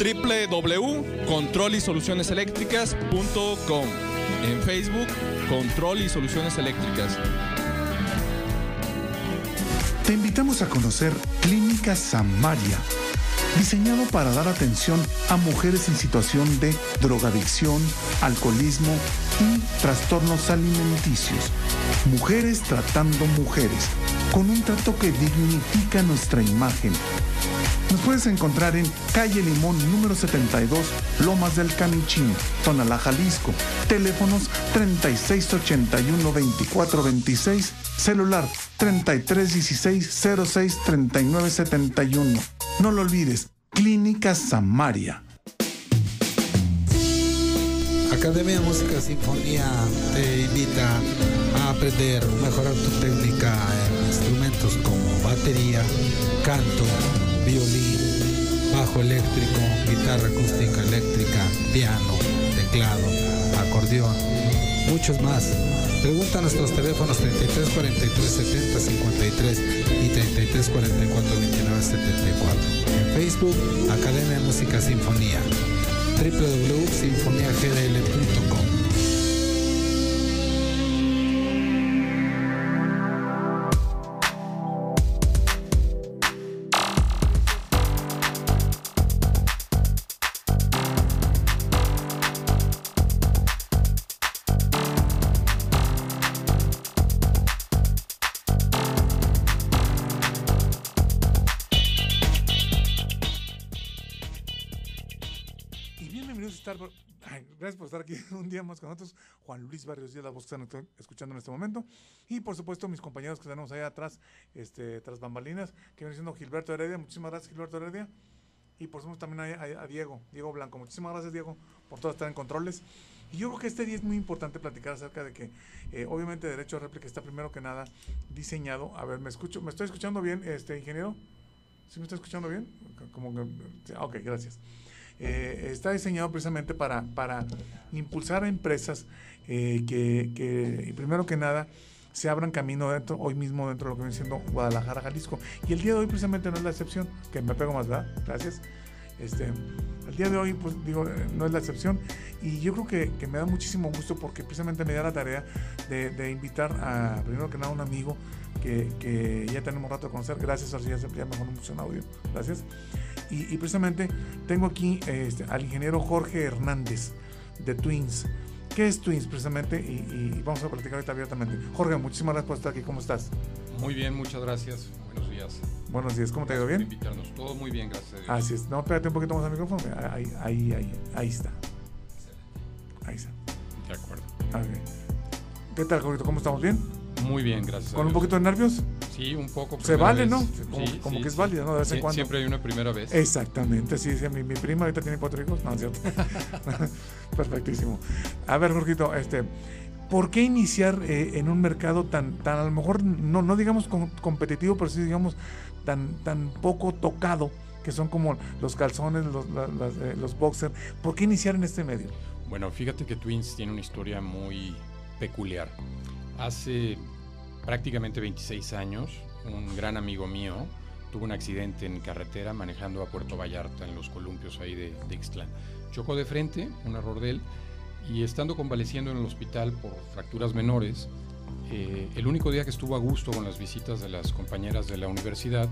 www.controlisolucioneseléctricas.com. En Facebook, Control y Soluciones Eléctricas. Te invitamos a conocer Clínica Samaria, diseñado para dar atención a mujeres en situación de drogadicción, alcoholismo y trastornos alimenticios. Mujeres tratando mujeres, con un trato que dignifica nuestra imagen. Nos puedes encontrar en calle Limón número 72, Lomas del Canichín, Tonalá, Jalisco. Teléfonos 3681-2426, celular 3316-063971. No lo olvides, Clínica Samaria. Academia de Música Sinfonía te invita a aprender, mejorar tu técnica en instrumentos como batería, canto, violín, bajo eléctrico, guitarra acústica eléctrica, piano, teclado, acordeón, muchos más. Pregunta a nuestros teléfonos 33 43 70 53 y 33 44 29 74. En Facebook, Academia de Música Sinfonía www.sinfoniagdl.com gracias por estar aquí un día más con nosotros. Juan Luis Barrios Díaz, la voz que están escuchando en este momento. Y por supuesto, mis compañeros que tenemos ahí atrás, este, tras bambalinas, que viene siendo Gilberto Heredia. Muchísimas gracias, Gilberto Heredia. Y por supuesto también a, a- a Diego, Diego Blanco. Muchísimas gracias, Diego, por todo estar en controles. Y yo creo que este día es muy importante platicar acerca de que, eh, obviamente, derecho a réplica está primero que nada diseñado. A ver, ¿me escucho? ¿Me estoy escuchando bien, este ingeniero? ¿Sí me está escuchando bien? Como que, ok, gracias. Eh, está diseñado precisamente para, para impulsar a empresas eh, que, que, primero que nada, se abran camino dentro, hoy mismo dentro de lo que viene siendo Guadalajara, Jalisco. Y el día de hoy precisamente no es la excepción, que me pego más, ¿verdad? Gracias. Este, el día de hoy, pues digo, eh, no es la excepción. Y yo creo que, que me da muchísimo gusto porque precisamente me da la tarea de, de invitar a, primero que nada, un amigo que, que ya tenemos rato de conocer. Gracias, así ya ya me mandó mucho en audio. Gracias. Y, y precisamente tengo aquí este, al ingeniero Jorge Hernández de Twins. ¿Qué es Twins precisamente? Y, y vamos a platicar ahorita abiertamente. Jorge, muchísimas gracias por estar aquí. ¿Cómo estás? Muy bien, muchas gracias. Buenos días. Buenos días, ¿cómo te ha ido bien? por invitarnos. Todo muy bien, gracias a Dios. Así es. No, espérate un poquito más al micrófono. Ahí, ahí, ahí, ahí está. Ahí está. De acuerdo. ¿Qué tal, Jorgito? ¿Cómo estamos? ¿Bien? Muy bien, gracias. a ¿Con un poquito de nervios? Sí, un poco. Se vale, vez. ¿no? Como, Sí, como sí, que es sí. válido, ¿no? De vez en Sie- cuando. Siempre hay una primera vez. Exactamente, sí, sí, mi, mi prima ahorita tiene cuatro hijos, no, es cierto. Perfectísimo. A ver, Jorgito, este, ¿por qué iniciar eh, en un mercado tan, tan a lo mejor, no, no digamos com- competitivo, pero sí digamos tan, tan poco tocado, que son como los calzones, los, la- las, eh, los boxers? ¿Por qué iniciar en este medio? Bueno, fíjate que Twins tiene una historia muy peculiar. Hace prácticamente 26 años, un gran amigo mío tuvo un accidente en carretera manejando a Puerto Vallarta en los columpios ahí de, Ixtlán. Chocó de frente, un error de él, y estando convaleciendo en el hospital por fracturas menores, eh, el único día que estuvo a gusto con las visitas de las compañeras de la universidad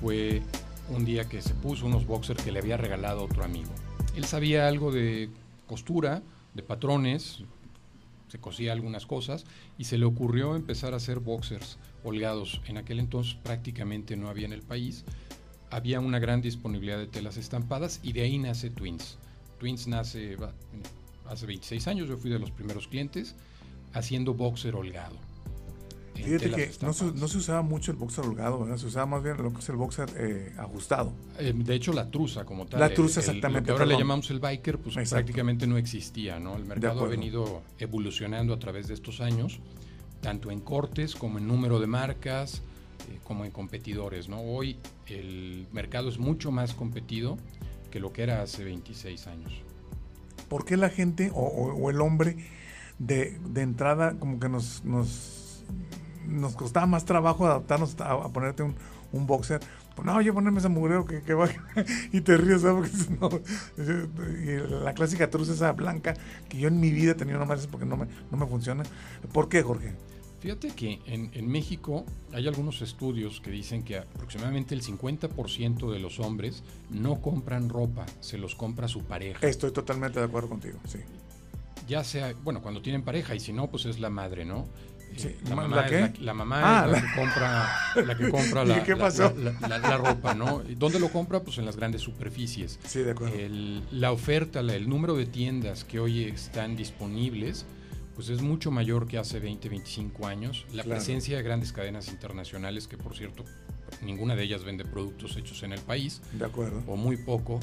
fue un día que se puso unos boxers que le había regalado otro amigo. Él sabía algo de costura, de patrones, se cosía algunas cosas y se le ocurrió empezar a hacer boxers holgados. En aquel entonces prácticamente no había en el país. Había una gran disponibilidad de telas estampadas y de ahí nace Twins. Twins nace hace 26 años, yo fui de los primeros clientes haciendo boxer holgado. Fíjate que no se, no se usaba mucho el boxer holgado, ¿verdad? Se usaba más bien lo que es el boxer eh, ajustado. Eh, de hecho, la truza como tal. La el- truza, el- exactamente, Lo que ahora le llamamos el biker, pues Exacto. prácticamente no existía, ¿no? El mercado ha venido evolucionando a través de estos años, tanto en cortes como en número de marcas, eh, como en competidores, ¿no? Hoy el mercado es mucho más competido que lo que era hace 26 años. ¿Por qué la gente o, o- o el hombre de, de entrada como que nos, nos, nos costaba más trabajo adaptarnos a, a ponerte un, un boxer? Pues, no, yo ponerme ese mugrero que, que va y te ríes, ¿sabes? No, y la clásica truza esa blanca que yo en mi vida he tenido nomás es porque no me, no me funciona. ¿Por qué, Jorge? Fíjate que en, en México hay algunos estudios que dicen que aproximadamente el 50% de los hombres no compran ropa, se los compra su pareja. Estoy totalmente de acuerdo contigo, sí. ya sea, bueno, cuando tienen pareja y si no, pues es la madre, ¿no? Sí, la, ¿la mamá qué? es la, la mamá Ah, es la, la- que compra, la que compra la, ¿qué la- pasó? la- la- la ropa, ¿no? ¿Y ¿Dónde lo compra? Pues en las grandes superficies. Sí, de acuerdo. El- la oferta, la- el número de tiendas que hoy están disponibles, pues es mucho mayor que hace 20, 25 años. La Claro. presencia de grandes cadenas internacionales, que por cierto, ninguna de ellas vende productos hechos en el país, De acuerdo. o muy poco,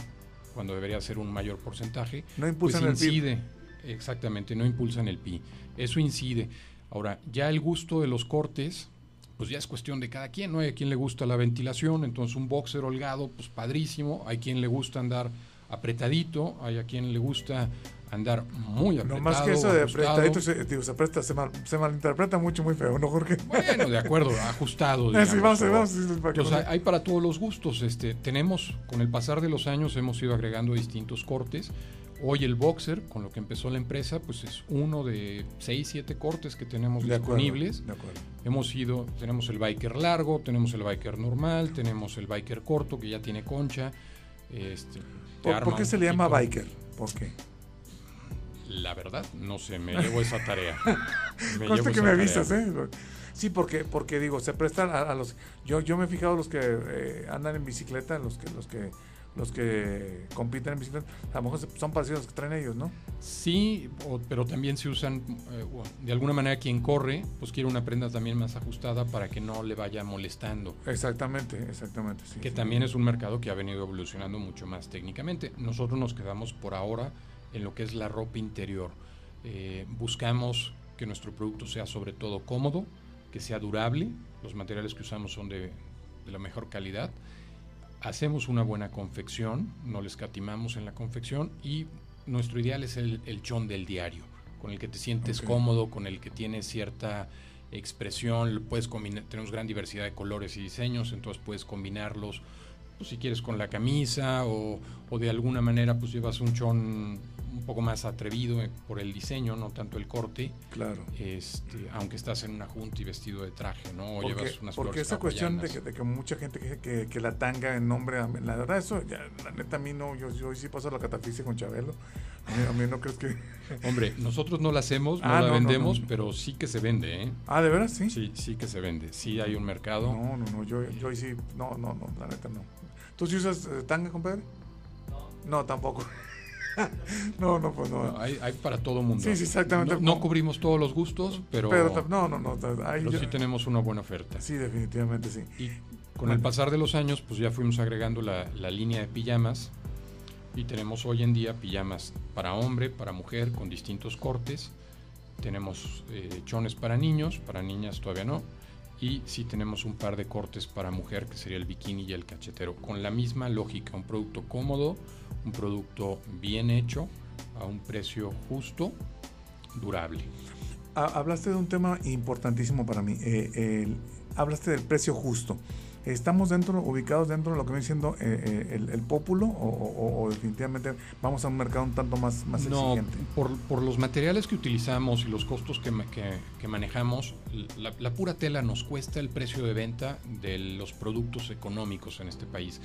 cuando debería ser un mayor porcentaje, No impulsan pues el PIB. incide, exactamente, no impulsan el PIB. Eso incide. Ahora, ya el gusto de los cortes, pues ya es cuestión de cada quien, ¿no? Hay a quien le gusta la ventilación, entonces un boxer holgado, pues padrísimo. Hay quien le gusta andar apretadito, hay a quien le gusta andar muy apretado. No más que eso de ajustado. apretadito, se, digo, se, se, mal- se malinterpreta mucho, muy feo, ¿no, Jorge? Bueno, de acuerdo, ajustado. Sí, vamos, vamos, sí, para no se- hay para todos los gustos. Este, tenemos, con el pasar de los años, hemos ido agregando distintos cortes. Hoy el boxer, con lo que empezó la empresa, pues es uno de 6, 7 cortes que tenemos De acuerdo, disponibles. de acuerdo. Hemos ido, tenemos el biker largo, tenemos el biker normal, tenemos el biker corto que ya tiene concha. Este, te ¿Por, qué se le llama biker? ¿Por qué? La verdad, no sé, me llevo esa tarea. Me llevo que esa me avisas, ¿eh? Sí, porque, porque digo, se prestan a, a los... Yo, yo me he fijado los que eh, andan en bicicleta, los que, los que los que compiten en bicicleta, a lo mejor son parecidos los que traen ellos, ¿no? Sí, o- pero también se usan, eh, de alguna manera quien corre, pues quiere una prenda también más ajustada para que no le vaya molestando. Exactamente, exactamente. Sí, que sí. también es un mercado que ha venido evolucionando mucho más técnicamente. Nosotros nos quedamos por ahora en lo que es la ropa interior. Eh, buscamos que nuestro producto sea sobre todo cómodo, que sea durable, los materiales que usamos son de, de la mejor calidad. Hacemos una buena confección, no les catimamos en la confección y nuestro ideal es el, el chon del diario, con el que te sientes cómodo, con el que tienes cierta expresión, puedes combinar, tenemos gran diversidad de colores y diseños, entonces puedes combinarlos, pues si quieres con la camisa o, o de alguna manera pues llevas un chon un poco más atrevido eh, por el diseño, no tanto el corte, Claro. este, aunque estás en una junta y vestido de traje, ¿no? O Porque, llevas unas porque esa cuestión de que, de que mucha gente que, que, que la tanga en nombre, la verdad, eso, ya, la neta, a mí no, yo, yo sí paso la catafixia con Chabelo. A mí, a mí no crees que. Hombre, nosotros no la hacemos, no Ah, la no, vendemos, no. pero sí que se vende, ¿eh? Ah, ¿de veras? Sí. Sí, sí que se vende. Sí hay un mercado. No, no, no, yo, yo sí, no, no, no, la neta no. ¿Tú sí usas eh, tanga, compadre? No, tampoco. no, no, pues no. No, hay, hay para todo mundo. Sí, sí, exactamente. No, no cubrimos todos los gustos, pero, Pero no, no, no, pero yo- sí tenemos una buena oferta. sí, definitivamente sí. Y con el pasar de los años, pues ya fuimos agregando la, la línea de pijamas. Y tenemos hoy en día pijamas para hombre, para mujer, con distintos cortes. Tenemos eh, chones para niños, para niñas todavía no. Y sí tenemos un par de cortes para mujer, que sería el bikini y el cachetero. Con la misma lógica, un producto cómodo, un producto bien hecho, a un precio justo, durable. Ha- Hablaste de un tema importantísimo para mí. eh, hablaste del precio justo. ¿Estamos dentro, ubicados dentro de lo que viene siendo eh, eh, el, el pópulo o, o- o definitivamente vamos a un mercado un tanto más, más No, exigente? por, por los materiales que utilizamos y los costos que, que- que manejamos, la, la pura tela nos cuesta el precio de venta de los productos económicos en este país.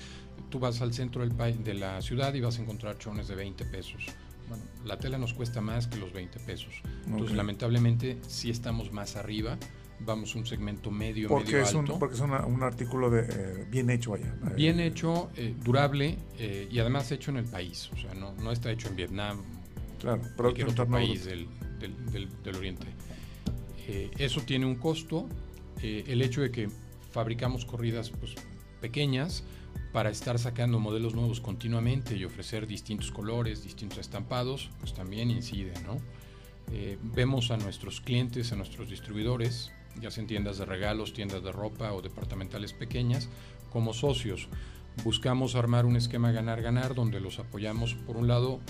Tú vas al centro del país, de la ciudad y vas a encontrar chones de 20 pesos, Bueno, la tela nos cuesta más que los 20 pesos. Entonces, Ok. lamentablemente, sí estamos más arriba. Vamos un segmento medio, Porque medio es, un, alto. porque es una- un artículo de, eh, bien hecho allá. Bien hecho, eh, durable eh, y además hecho en el país. O sea, no, no está hecho en Vietnam, Claro, cualquier producto otro país del, del- del- del Oriente. Eh, eso tiene un costo. Eh, el hecho de que fabricamos corridas pues, pequeñas para estar sacando modelos nuevos continuamente y ofrecer distintos colores, distintos estampados, pues también incide, ¿no? Eh, vemos a nuestros clientes, a nuestros distribuidores, ya sea en tiendas de regalos, tiendas de ropa o departamentales pequeñas, como socios. Buscamos armar un esquema ganar-ganar donde los apoyamos, por un lado,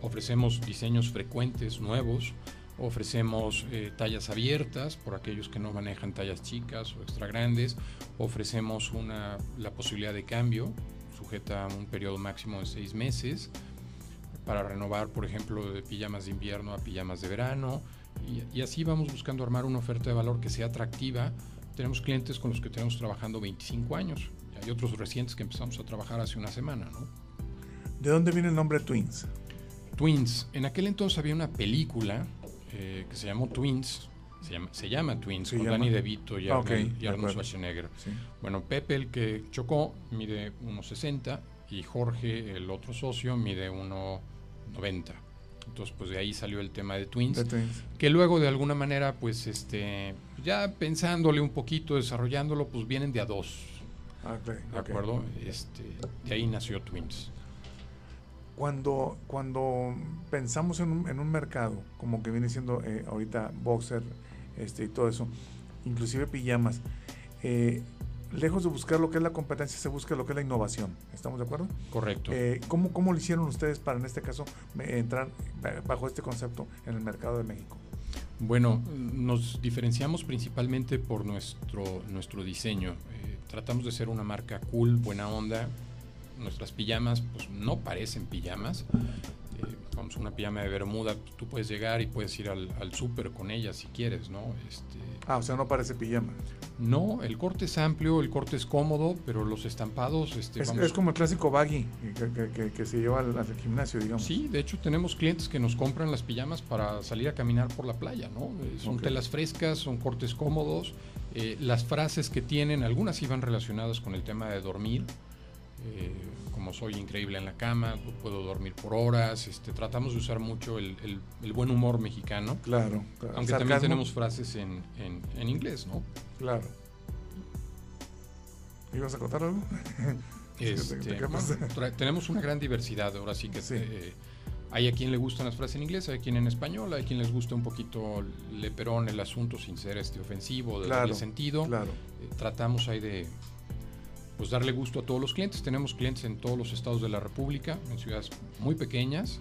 ofrecemos diseños frecuentes, nuevos, ofrecemos eh, tallas abiertas por aquellos que no manejan tallas chicas o extra grandes, ofrecemos una, la posibilidad de cambio sujeta a un periodo máximo de seis meses para renovar, por ejemplo, de pijamas de invierno a pijamas de verano y, y así vamos buscando armar una oferta de valor que sea atractiva. Tenemos clientes con los que tenemos trabajando 25 años y hay otros recientes que empezamos a trabajar hace una semana, ¿no? ¿De dónde viene el nombre Twins? Twins. En aquel entonces había una película eh, que se llamó Twins. Se llama, se llama Twins, Se con llama. Danny DeVito y Ah, Arnold, y Arnold. Schwarzenegger. Sí. Bueno, Pepe, el que chocó, mide 1,60 y Jorge, el otro socio, mide 1,90. Entonces, pues de ahí salió el tema de Twins, De Twins. que luego de alguna manera, pues este, ya pensándole un poquito, desarrollándolo, pues vienen de a dos, Ah, ¿de acuerdo? Este, de ahí nació Twins. Cuando, cuando pensamos en un, en un mercado, como que viene siendo eh, ahorita boxer este, y todo eso, inclusive pijamas, eh, lejos de buscar lo que es la competencia, se busca lo que es la innovación. ¿Estamos de acuerdo? Correcto. Eh, ¿cómo, ¿Cómo lo hicieron ustedes para, en este caso, entrar ba- bajo este concepto en el mercado de México? Bueno, nos diferenciamos principalmente por nuestro, nuestro diseño. Eh, tratamos de ser una marca cool, buena onda. Nuestras pijamas pues, no parecen pijamas. Vamos, una pijama de bermuda, tú puedes llegar y puedes ir al, al súper con ella si quieres, ¿no? Este, Ah, o sea, no parece pijama. no, el corte es amplio, el corte es cómodo, pero los estampados... Este, Es, vamos, es como el clásico baggy que, que- que- que se lleva al, al gimnasio, digamos. Sí, de hecho tenemos clientes que nos compran las pijamas para salir a caminar por la playa, ¿no? Eh, Son telas frescas, son cortes cómodos. eh, las frases que tienen, algunas iban relacionadas con el tema de dormir. eh, como soy increíble en la cama, puedo dormir por horas. Este, tratamos de usar mucho el, el- el buen humor mexicano. Claro, claro. Aunque también tenemos frases en, en- en inglés, ¿no? Claro. ¿Ibas a contar algo? Te- Este, te tenemos una gran diversidad, ahora sí que Sí. eh, hay a quien le gustan las frases en inglés, hay a quien en español, hay a quien les gusta un poquito leperón el asunto sin ser este ofensivo, de Claro, darle sentido. Claro. Eh, tratamos ahí de pues darle gusto a todos los clientes. Tenemos clientes en todos los estados de la República, en ciudades muy pequeñas,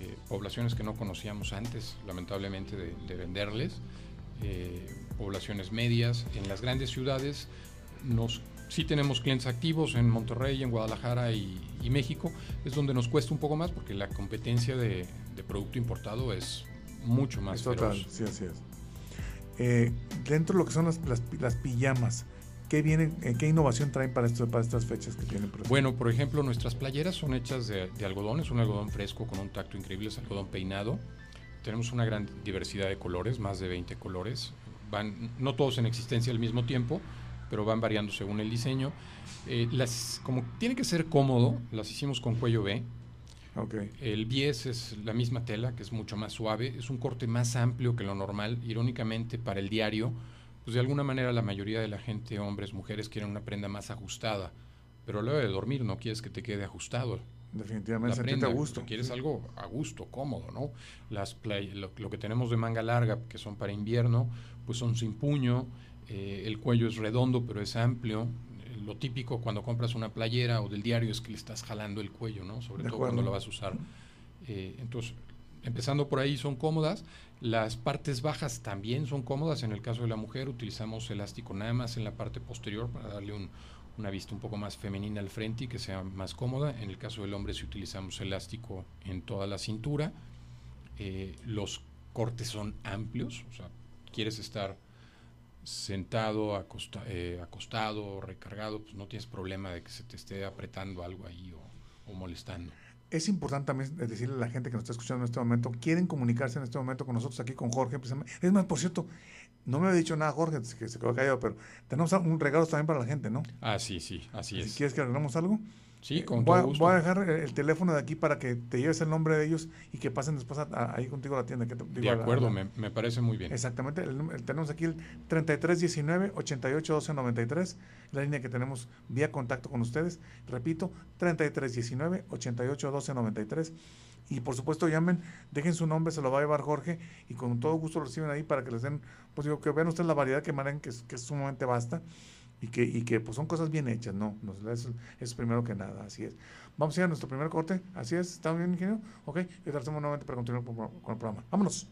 eh, poblaciones que no conocíamos antes, lamentablemente, de, de venderles, eh, poblaciones medias. En las grandes ciudades nos, sí tenemos clientes activos en Monterrey, en Guadalajara y, y México. Es donde nos cuesta un poco más porque la competencia de, de producto importado es mucho más Es total, feroz. sí, así es. Eh, dentro de lo que son las, las, las pijamas, ¿qué, vienen, eh, ¿qué innovación traen para, esto, para estas fechas que tienen? por? Bueno, por ejemplo, nuestras playeras son hechas de, de algodón, es un algodón fresco con un tacto increíble, es algodón peinado. Tenemos una gran diversidad de colores, más de 20 colores. Van, no todos en existencia al mismo tiempo, pero van variando según el diseño. Eh, las, como tiene que ser cómodo, las hicimos con cuello B. Ok, El bies es la misma tela, que es mucho más suave, es un corte más amplio que lo normal, irónicamente para el diario, pues de alguna manera la mayoría de la gente, hombres, mujeres, quieren una prenda más ajustada, pero a la hora de dormir no quieres que te quede ajustado. definitivamente La prenda, a gusto. quieres algo a gusto, cómodo, ¿no? Las play- lo, lo que tenemos de manga larga, que son para invierno, pues son sin puño, eh, el cuello es redondo pero es amplio. Eh, Lo típico cuando compras una playera o del diario es que le estás jalando el cuello, ¿no? Sobre De todo cuando lo vas a usar. Eh, entonces, empezando por ahí son cómodas. Las partes bajas también son cómodas. En el caso de la mujer utilizamos elástico nada más en la parte posterior para darle un- una vista un poco más femenina al frente y que sea más cómoda. En el caso del hombre si utilizamos elástico en toda la cintura. Eh, los cortes son amplios, o sea, quieres estar sentado, acosta- eh, acostado, recargado, pues no tienes problema de que se te esté apretando algo ahí o molestando. Es importante también decirle a la gente que nos está escuchando en este momento, quieren comunicarse en este momento con nosotros aquí con Jorge. Es más, por cierto, no me ha dicho nada Jorge, que se quedó callado, pero tenemos un regalo también para la gente, ¿no? Ah, sí, sí, así es. Si quieres que hagamos algo. Sí, con voy, todo gusto. voy a dejar el teléfono de aquí para que te lleves el nombre de ellos y que pasen después ahí contigo a la tienda. Que te, de acuerdo, me, me, parece muy bien. Exactamente. El, tenemos aquí el 3319-881293, la línea que tenemos vía contacto con ustedes. Repito, 3319-881293. Y por supuesto llamen, dejen su nombre, se lo va a llevar Jorge y con todo gusto lo reciben ahí para que les den, pues digo, que vean ustedes la variedad que manejan, que es sumamente vasta y que, y que pues son cosas bien hechas, ¿no? Eso, es primero que nada, así es. Vamos a ir a nuestro primer corte, así es, ¿está bien, ingeniero? Ok, y hacemos nuevamente para continuar con, con el programa. Vámonos.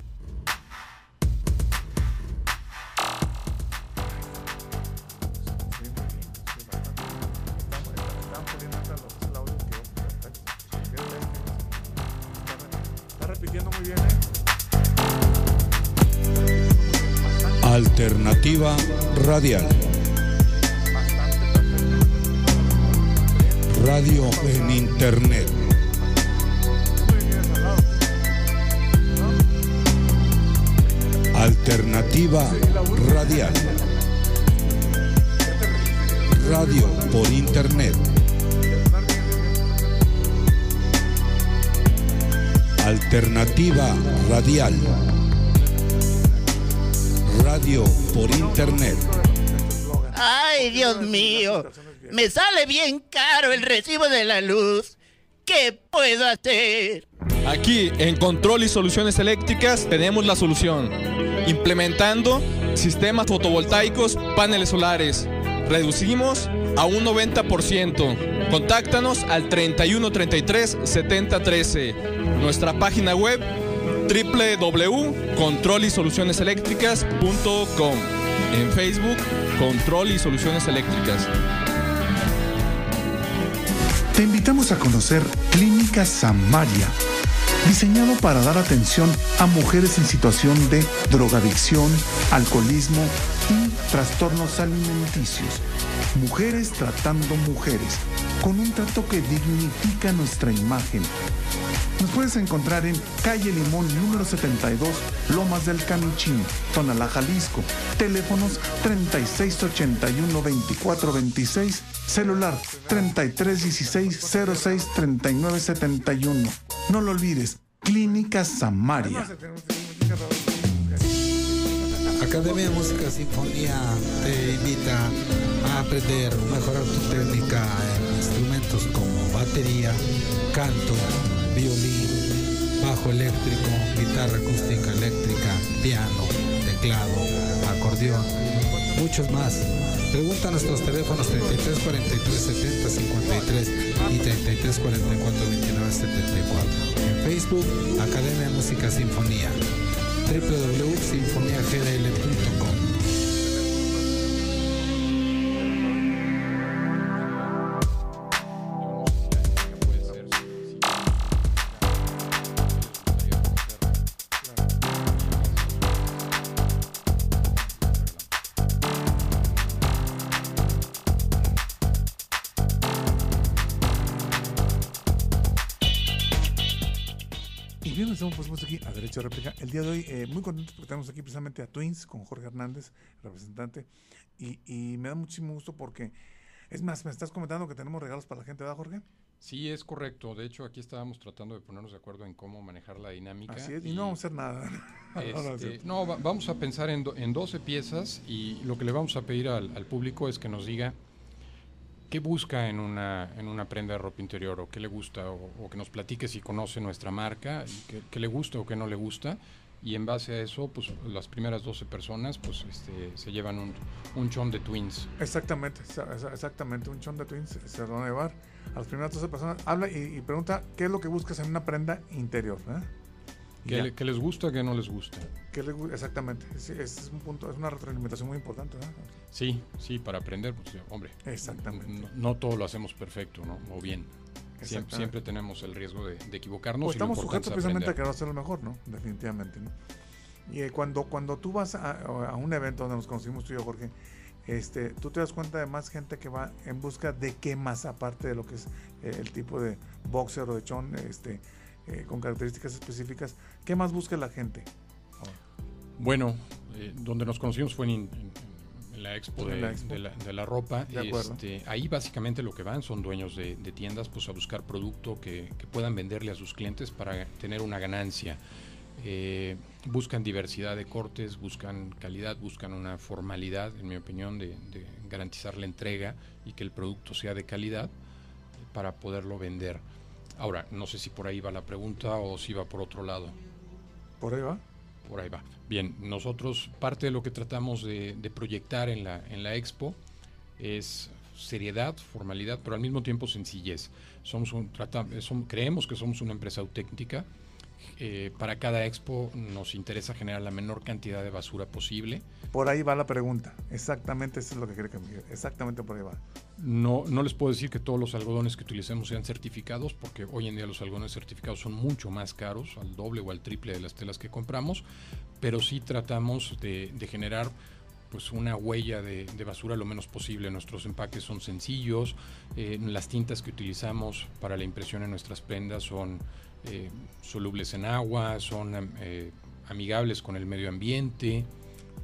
repitiendo muy bien, ¿eh? Alternativa Radial. Radio en Internet. Alternativa Radial. Radio por Internet. Alternativa Radial. Radio por Internet. Ay, Dios mío. Me sale bien caro el recibo de la luz. ¿Qué puedo hacer? Aquí, en Control y Soluciones Eléctricas, tenemos la solución. Implementando sistemas fotovoltaicos, paneles solares. Reducimos a un 90%. Contáctanos al 3133 7013. Nuestra página web www.controlisolucioneseléctricas.com. En Facebook, Control y Soluciones Eléctricas. Te invitamos a conocer Clínica Samaria, diseñado para dar atención a mujeres en situación de drogadicción, alcoholismo y trastornos alimenticios. Mujeres tratando mujeres, con un trato que dignifica nuestra imagen. Nos puedes encontrar en calle Limón número 72, Lomas del Camichín, Tonalá, Jalisco. Teléfonos 3681-2426, celular 3316-063971. No lo olvides, Clínica Samaria. Academia de Música Sinfonía te invita a aprender, mejorar tu técnica en instrumentos como batería, canto, violín, bajo eléctrico, guitarra acústica eléctrica, piano, teclado, acordeón, muchos más. Pregunta a nuestros teléfonos 33 43 70 53 y 33 44 29 74. En Facebook, Academia de Música Sinfonía www.sinfoniagdl.com Derecho de Réplica. El día de hoy, eh, muy contentos porque tenemos aquí precisamente a Twins con Jorge Hernández, representante. Y, y, me da muchísimo gusto porque, es más, me estás comentando que tenemos regalos para la gente, ¿verdad, Jorge? Sí, es correcto. De hecho, aquí estábamos tratando de ponernos de acuerdo en cómo manejar la dinámica. Así es, y, y no vamos a hacer nada. Este, no, va, vamos a pensar en, do, en 12 piezas y lo que le vamos a pedir al, al público es que nos diga qué busca en una, en una prenda de ropa interior o qué le gusta o, o que nos platique si conoce nuestra marca, qué, qué, le gusta o qué no le gusta y en base a eso, pues las primeras 12 personas pues este, se llevan un, un chon de twins. Exactamente, exactamente, un chon de twins se lo van a llevar. A las primeras 12 personas habla y, y pregunta qué es lo que buscas en una prenda interior. ¿eh? ¿Qué, le, ¿Qué, les gusta, qué no les gusta? ¿Qué le, exactamente, es, es, un punto, es una retroalimentación muy importante. ¿no? Sí, sí, para aprender, pues, hombre. Exactamente. No, no, todo lo hacemos perfecto, ¿no? O bien. Siempre, siempre, tenemos el riesgo de, de equivocarnos. Pues estamos sujetos precisamente a que va a ser lo mejor, ¿no? Definitivamente, ¿no? Y eh, cuando, cuando tú vas a, a, un evento donde nos conocimos tú y yo, Jorge, este, tú te das cuenta de más gente que va en busca de qué más, aparte de lo que es eh, el tipo de boxer o de chon este, eh, con características específicas. ¿Qué más busca la gente? Bueno, eh, donde nos conocimos fue en, en- en la expo, de, la expo. de la, de la ropa. De acuerdo. Este, ahí básicamente lo que van son dueños de, tiendas pues a buscar producto que, que puedan venderle a sus clientes para tener una ganancia. Eh, buscan diversidad de cortes, buscan calidad, buscan una formalidad, en mi opinión, de, de garantizar la entrega y que el producto sea de calidad para poderlo vender. Ahora, no sé si por ahí va la pregunta o si va por otro lado. ¿Por ahí va? Por ahí va. Bien, nosotros parte de lo que tratamos de, de proyectar en la, en la expo es seriedad, formalidad, pero al mismo tiempo sencillez. Somos un, trata- som- creemos que somos una empresa auténtica. Eh, para cada expo nos interesa generar la menor cantidad de basura posible. Por ahí va la pregunta. Exactamente eso es lo que quiere que. Exactamente por ahí va. No, no les puedo decir que todos los algodones que utilicemos sean certificados, porque hoy en día los algodones certificados son mucho más caros, al doble o al triple de las telas que compramos, pero sí tratamos de, de generar pues una huella de, de basura lo menos posible. Nuestros empaques son sencillos, eh, las tintas que utilizamos para la impresión en nuestras prendas son eh, solubles en agua, son eh, amigables con el medio ambiente.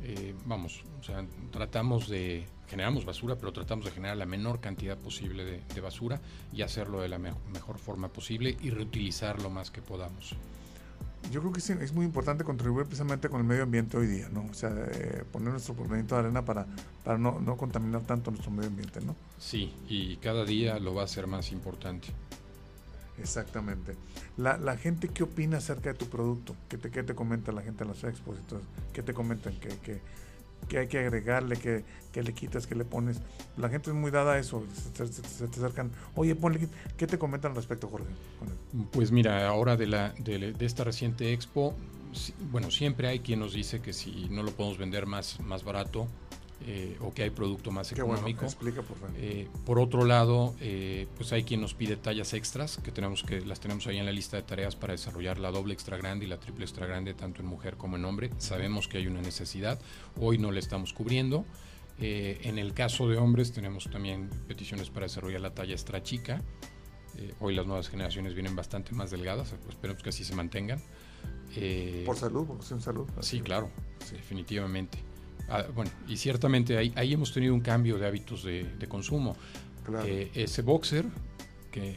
Eh, vamos, o sea, tratamos de, generamos basura, pero tratamos de generar la menor cantidad posible de, de basura y hacerlo de la me- mejor forma posible y reutilizar lo más que podamos. Yo creo que es muy importante contribuir precisamente con el medio ambiente hoy día, ¿no? O sea, eh, poner nuestro granito de arena para, para no, no contaminar tanto nuestro medio ambiente, ¿no? Sí, y cada día lo va a ser más importante. Exactamente. La, la gente, ¿qué opina acerca de tu producto? ¿Qué te, qué te comenta la gente en las expos? Entonces, ¿Qué te comentan? ¿Qué, qué, qué hay que agregarle? ¿Qué, qué le quitas? ¿Qué le pones? La gente es muy dada a eso. Se, se- te acercan. Oye, ponle. ¿Qué te comentan al respecto, Jorge? Pues mira, ahora de, la, de, de esta reciente expo, bueno, siempre hay quien nos dice que si no lo podemos vender más, más barato eh, o que hay producto más bueno. económico. Explica, por favor. Eh, por otro lado, eh, pues hay quien nos pide tallas extras, que tenemos que las tenemos ahí en la lista de tareas para desarrollar la doble extra grande y la triple extra grande, tanto en mujer como en hombre. Sabemos que hay una necesidad, hoy no la estamos cubriendo. Eh, en el caso de hombres tenemos también peticiones para desarrollar la talla extra chica. Eh, hoy las nuevas generaciones vienen bastante más delgadas, esperemos que así se mantengan. Eh, por salud, por salud. Sí, claro, definitivamente. Ah, bueno, y ciertamente ahí, ahí hemos tenido un cambio de hábitos de, de consumo. Claro. Eh, ese boxer, que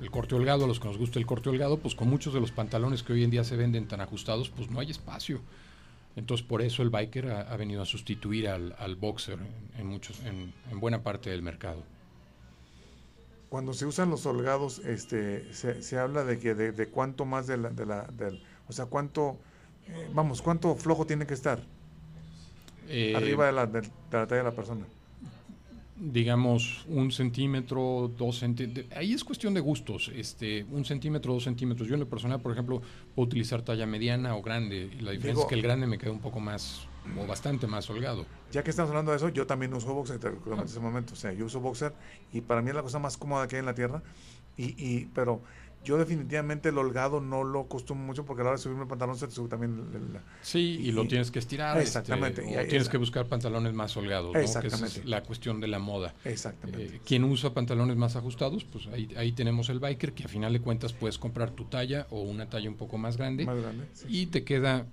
el corte holgado, a los que nos gusta el corte holgado, pues con muchos de los pantalones que hoy en día se venden tan ajustados, pues no hay espacio. Entonces por eso el biker ha, ha venido a sustituir al, al boxer en, muchos, en, en buena parte del mercado. Cuando se usan los holgados, este, se, se habla de que de, de cuánto más de la, de la, del, o sea, cuánto, eh, vamos, cuánto flojo tiene que estar Eh, arriba de la, de, de la talla de la persona. digamos, un centímetro, dos centímetros. Ahí es cuestión de gustos. Este, un centímetro, dos centímetros. Yo en lo personal, por ejemplo, puedo utilizar talla mediana o grande. Y la diferencia Digo- es que el grande me queda un poco más, o bastante más holgado. Ya que estamos hablando de eso, yo también uso boxer, en ese momento. O sea, yo uso boxer y para mí es la cosa más cómoda que hay en la tierra. Y, y, pero yo definitivamente el holgado no lo acostumbro mucho porque a la hora de subirme el pantalón se te sube también el- Sí, y lo tienes que estirar. este, Exactamente, o tienes esa- que buscar pantalones más holgados, ¿no? Que esa Exactamente. es la cuestión de la moda. Exactamente. Eh, quien usa pantalones más ajustados, pues ahí, ahí tenemos el biker, que a final de cuentas puedes comprar tu talla o una talla un poco más grande. Más grande, sí. Y te queda,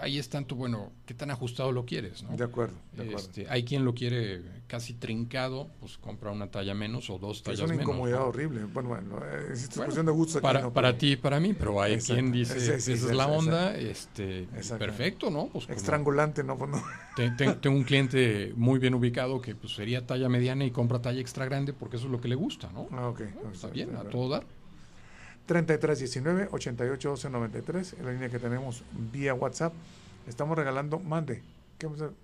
ahí es tanto, bueno, qué tan ajustado lo quieres, ¿no? De acuerdo, de acuerdo. Este, hay quien lo quiere casi trincado, pues compra una talla menos o dos es tallas una menos. incomodidad ¿no? horrible. Bueno, bueno, eh, es Bueno, cuestión de gustos. aquí, para, ¿no? para ti y para mí, pero hay Exacto. quien dice, Sí, sí, esa sí, es la onda, este, perfecto, ¿no? Pues como- Estrangulante, ¿no? Pues no. te- te- tengo un cliente muy bien ubicado que pues, sería talla mediana y compra talla extra grande porque eso es lo que le gusta, ¿no? Ah, ok. Está bien, a todo dar. 3319 88 12 93, en la línea que tenemos vía WhatsApp. Estamos regalando, mande. ¿Qué vamos a hacer?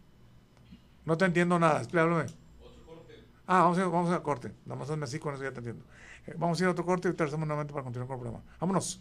No te entiendo nada, explícame. Ah, vamos a, vamos a corte. Nada más hazme así, con eso ya te entiendo. Eh, vamos a ir a otro corte y regresamos nuevamente para continuar con el programa. Vámonos.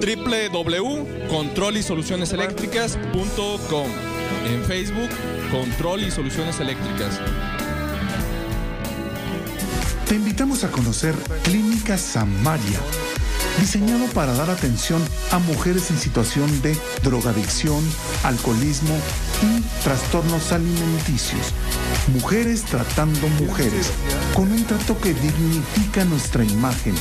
www.controlisolucioneseléctricas.com. En Facebook, Control y Soluciones Eléctricas. Te invitamos a conocer Clínica Samaria, diseñado para dar atención a mujeres en situación de drogadicción, alcoholismo y trastornos alimenticios. Mujeres tratando mujeres, con un trato que dignifica nuestra imagen.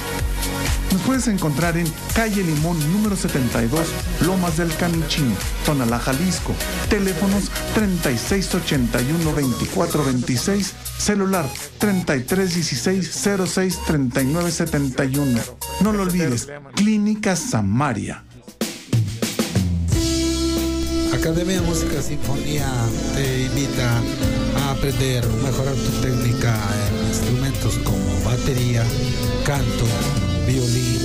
Nos puedes encontrar en calle Limón número 72, Lomas del Camichín, Tonalá, Jalisco. Teléfonos 3681-2426, celular 3316-063971. No lo olvides, Clínica Samaria. Academia de Música Sinfonía te invita a aprender, mejorar tu técnica en instrumentos como batería, canto, violín,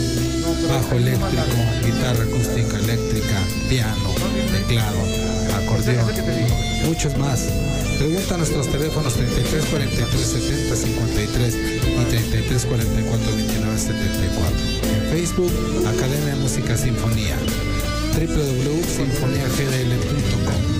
bajo eléctrico, guitarra acústica eléctrica, piano, teclado, acordeón, muchos más. Pregunta a nuestros teléfonos 33 43 70 53 y 33 44 29 74. En Facebook, Academia de Música Sinfonía www.sinfoniagdl.com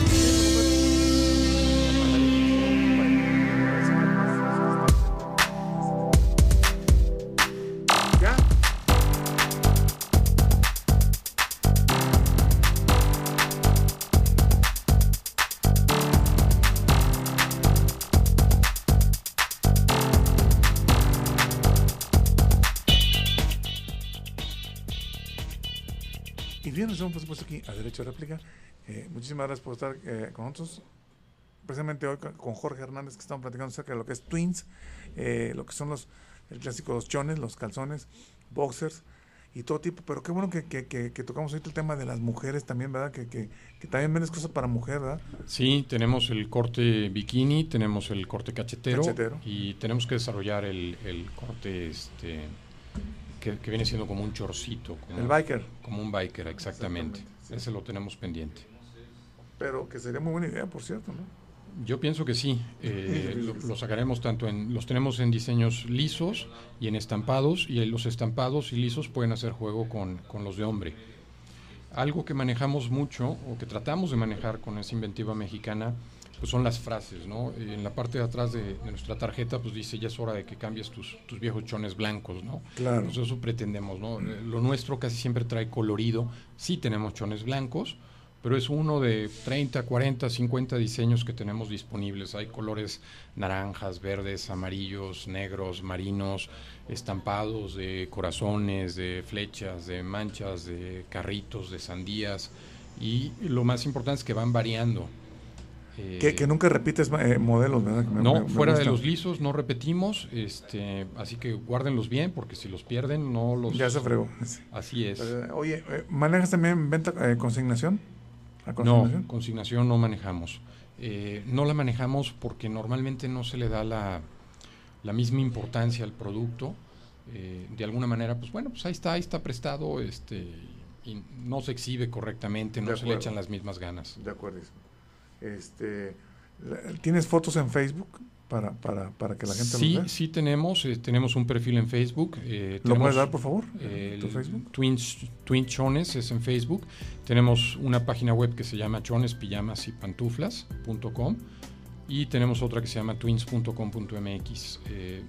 aquí a Derecho a Réplica. Eh, muchísimas gracias por estar eh, con nosotros. Precisamente hoy con- Jorge Hernández, que estamos platicando acerca de lo que es Twins, eh, lo que son los el clásico los chones, los calzones, boxers y todo tipo. Pero qué bueno que, que, que, que tocamos ahorita el tema de las mujeres también, ¿verdad? Que, que, que también vendes cosas para mujer, ¿verdad? Sí, tenemos el corte bikini, tenemos el corte cachetero, Cachetero. y tenemos que desarrollar el, el corte este que, que viene siendo como un chorcito, como, El biker. como un biker, exactamente. Ese lo tenemos pendiente. Pero que sería muy buena idea, por cierto, ¿no? Yo pienso que sí. eh, lo, lo sacaremos tanto en, los tenemos en diseños lisos y en estampados, y los estampados y lisos pueden hacer juego con, con los de hombre. Algo que manejamos mucho, o que tratamos de manejar con esa inventiva mexicana, pues son las frases, ¿no? En la parte de atrás de, de nuestra tarjeta, pues dice, ya es hora de que cambies tus, tus viejos chones blancos, ¿no? Claro. Pues eso pretendemos, ¿no? Eh, Lo nuestro casi siempre trae colorido. Sí tenemos chones blancos, pero es uno de 30, 40, 50 diseños que tenemos disponibles. Hay colores naranjas, verdes, amarillos, negros, marinos, estampados de corazones, de flechas, de manchas, de carritos, de sandías. Y lo más importante es que van variando. Eh, Que, que nunca repites eh, modelos, ¿verdad? Me- no, me- me fuera de los lisos no repetimos, este, así que guárdenlos bien porque si los pierden no los... Ya se fregó. Así es. Eh, Oye, eh, ¿manejas también venta eh, consignación? ¿A No, consignación? consignación no manejamos. Eh, no la manejamos porque normalmente no se le da la, la misma importancia al producto. Eh, de alguna manera, pues bueno, pues ahí está, ahí está prestado, este, y no se exhibe correctamente, no De se le echan las mismas ganas. De acuerdo. Este, ¿Tienes fotos en Facebook para, para, para que la gente Sí, vea? sí tenemos, eh, tenemos un perfil en Facebook. eh, ¿Lo puedes dar, por favor? El ¿Tu Facebook? Twins, Twin Chones es en Facebook. Tenemos una página web que se llama chones, pijamas y pantuflas.com y tenemos otra que se llama twins.com.mx. Eh,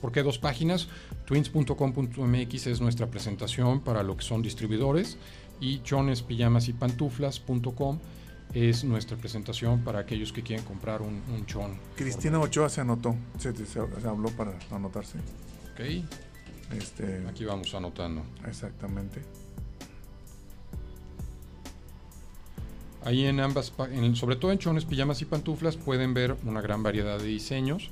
¿Por qué dos páginas? Twins.com.mx es nuestra presentación para lo que son distribuidores y chones, pijamas y pantuflas.com es nuestra presentación para aquellos que quieren comprar un, un chon. Cristina Ochoa se anotó, se, se- se habló para anotarse. Ok, Este, aquí vamos anotando. exactamente. Ahí en ambas, en- sobre todo en chones, pijamas y pantuflas, pueden ver una gran variedad de diseños.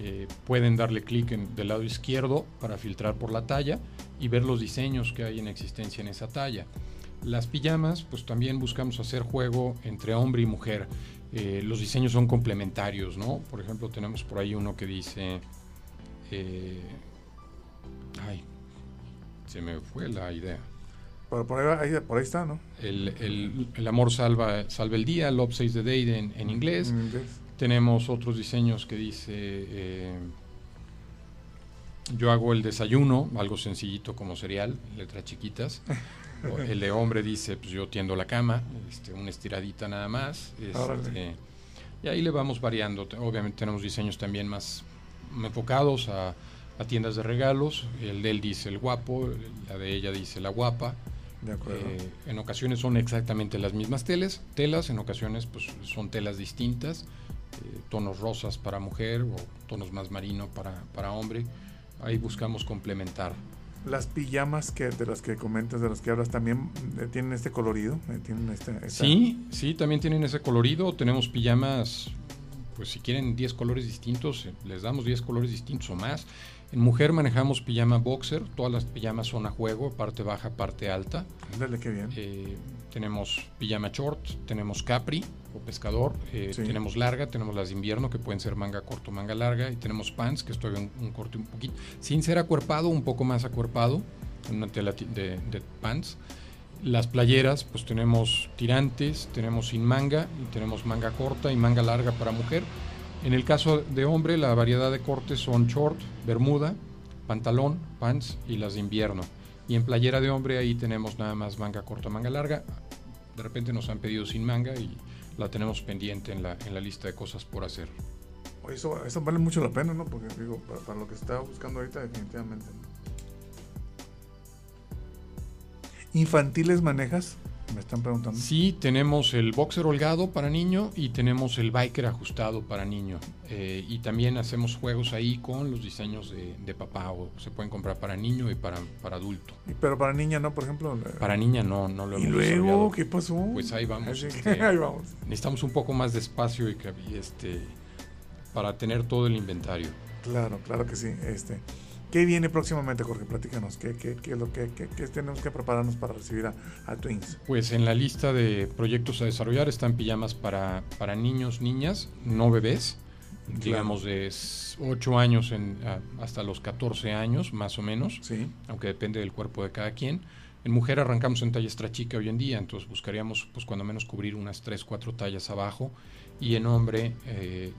Eh, pueden darle clic en- del lado izquierdo para filtrar por la talla y ver los diseños que hay en existencia en esa talla. Las pijamas, pues también buscamos hacer juego entre hombre y mujer. Eh, los diseños son complementarios, ¿no? Por ejemplo, tenemos por ahí uno que dice... eh, ay, se me fue la idea. Por, por, ahí, va- ahí- por ahí está, ¿no? El, el- el amor salva, salva el día, Love Saves the Day en, en inglés. En inglés. Tenemos otros diseños que dice, eh, yo hago el desayuno, algo sencillito como cereal, letras chiquitas. El de hombre dice, pues yo tiendo la cama, este, una estiradita nada más. Este, y ahí le vamos variando. Te- Obviamente tenemos diseños también más enfocados a, a tiendas de regalos. El de él dice el guapo, la de ella dice la guapa. De acuerdo. Eh, en ocasiones son exactamente las mismas telas, telas en ocasiones pues son telas distintas, eh, tonos rosas para mujer o tonos más marino para, para hombre. Ahí buscamos complementar. Las pijamas que de las que comentas, de las que hablas, también eh, tienen este colorido. eh, tienen esta- Sí, sí, también tienen ese colorido. Tenemos pijamas, pues si quieren 10 colores distintos, eh, les damos 10 colores distintos o más. En mujer manejamos pijama boxer, todas las pijamas son a juego, parte baja, parte alta. Ándale, qué bien. Eh, tenemos pijama short, tenemos capri o pescador, eh, Sí. tenemos larga, tenemos las de invierno que pueden ser manga corto, manga larga y tenemos pants que es todavía un, un corte un poquito, sin ser acuerpado, un poco más acuerpado, una tela de, de pants. Las playeras, pues tenemos tirantes, tenemos sin manga y tenemos manga corta y manga larga para mujer. En el caso de hombre, la variedad de cortes son short, bermuda, pantalón, pants y las de invierno. Y en playera de hombre ahí tenemos nada más manga corta, manga larga. De repente nos han pedido sin manga y la tenemos pendiente en la, en la lista de cosas por hacer. Eso, eso vale mucho la pena, ¿no? Porque digo, para, para lo que estaba buscando ahorita, definitivamente. ¿Infantiles manejas? Me están preguntando. Sí, tenemos el boxer holgado para niño y tenemos el biker ajustado para niño. Eh, y también hacemos juegos ahí con los diseños de, de papá o se pueden comprar para niño y para, para adulto. Y- Pero para niña, ¿no? Por ejemplo. Para niña no, no lo ¿Y hemos luego desarrollado. qué pasó? Pues ahí vamos, este, ahí vamos. Necesitamos un poco más de espacio y, y este, para tener todo el inventario. Claro, claro que sí. Este, ¿Qué viene próximamente, Jorge? Platícanos. ¿Qué, qué, lo qué- qué tenemos que prepararnos para recibir a, a Twins? Pues en la lista de proyectos a desarrollar están pijamas para, para niños, niñas, no bebés, digamos de 8 años en, a- hasta los 14 años, más o menos, Sí. aunque depende del cuerpo de cada quien. En mujer arrancamos en talla extra chica hoy en día, entonces buscaríamos pues cuando menos cubrir unas 3, 4 tallas abajo. Y en hombre eh,